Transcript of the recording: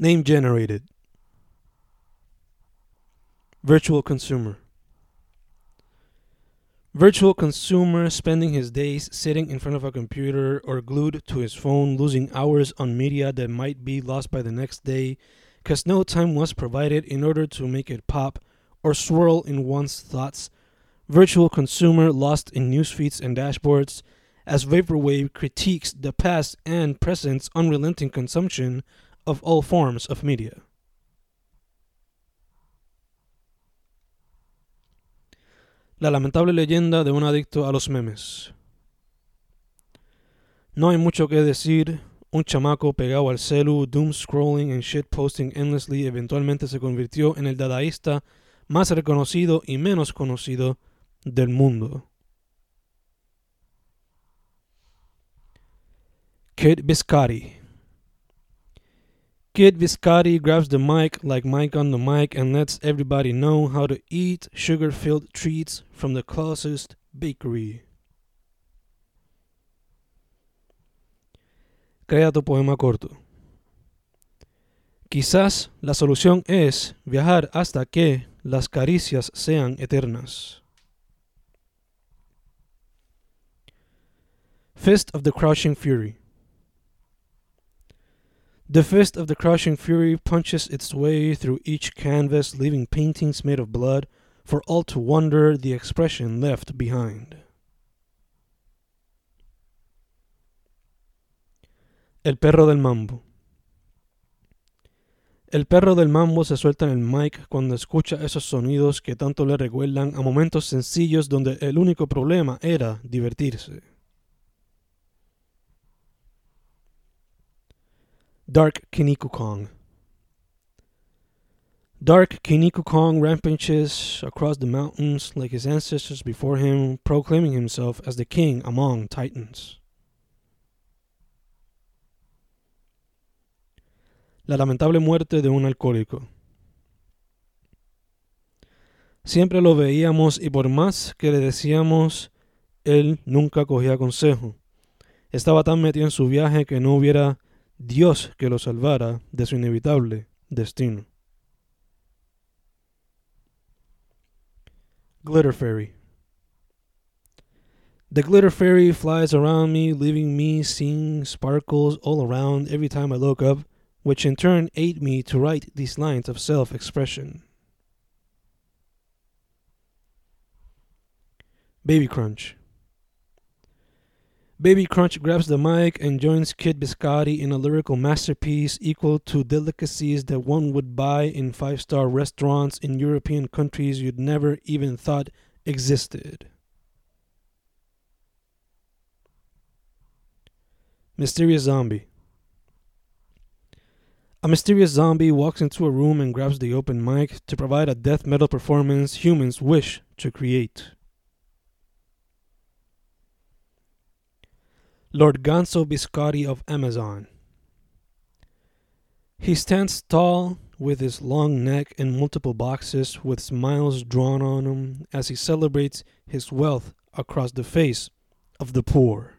Name generated. Virtual consumer. Virtual consumer spending his days sitting in front of a computer or glued to his phone, losing hours on media that might be lost by the next day because no time was provided in order to make it pop or swirl in one's thoughts. Virtual consumer lost in news feeds and dashboards as Vaporwave critiques the past and present's unrelenting consumption of all forms of media. La lamentable leyenda de un adicto a los memes. No hay mucho que decir. Un chamaco pegado al celu, doom scrolling and shit posting endlessly, eventualmente se convirtió en el dadaísta más reconocido y menos conocido del mundo. Kid Biscotti. Kid Biscotti grabs the mic like Mike on the mic and lets everybody know how to eat sugar filled treats from the closest bakery. Crea tu poema corto. Quizás la solución es viajar hasta que las caricias sean eternas. Fist of the Crouching Fury. The fist of the crushing fury punches its way through each canvas, leaving paintings made of blood for all to wonder the expression left behind. El perro del mambo. El perro del mambo se suelta en el mic cuando escucha esos sonidos que tanto le recuerdan a momentos sencillos donde el único problema era divertirse. Dark Kinikukong. Dark Kinikukong rampages across the mountains like his ancestors before him, proclaiming himself as the king among titans. La lamentable muerte de un alcohólico. Siempre lo veíamos y por más que le decíamos, él nunca cogía consejo. Estaba tan metido en su viaje que no hubiera Dios que lo salvara de su inevitable destino. Glitter Fairy. The glitter fairy flies around me, leaving me seeing sparkles all around every time I look up, which in turn aid me to write these lines of self expression. Baby Crunch. Baby Crunch grabs the mic and joins Kid Biscotti in a lyrical masterpiece equal to delicacies that one would buy in five star restaurants in European countries you'd never even thought existed. Mysterious Zombie. A mysterious zombie walks into a room and grabs the open mic to provide a death metal performance humans wish to create. Lord Gonzo Biscotti of Amazon. He stands tall with his long neck and multiple boxes with smiles drawn on him as he celebrates his wealth across the face of the poor.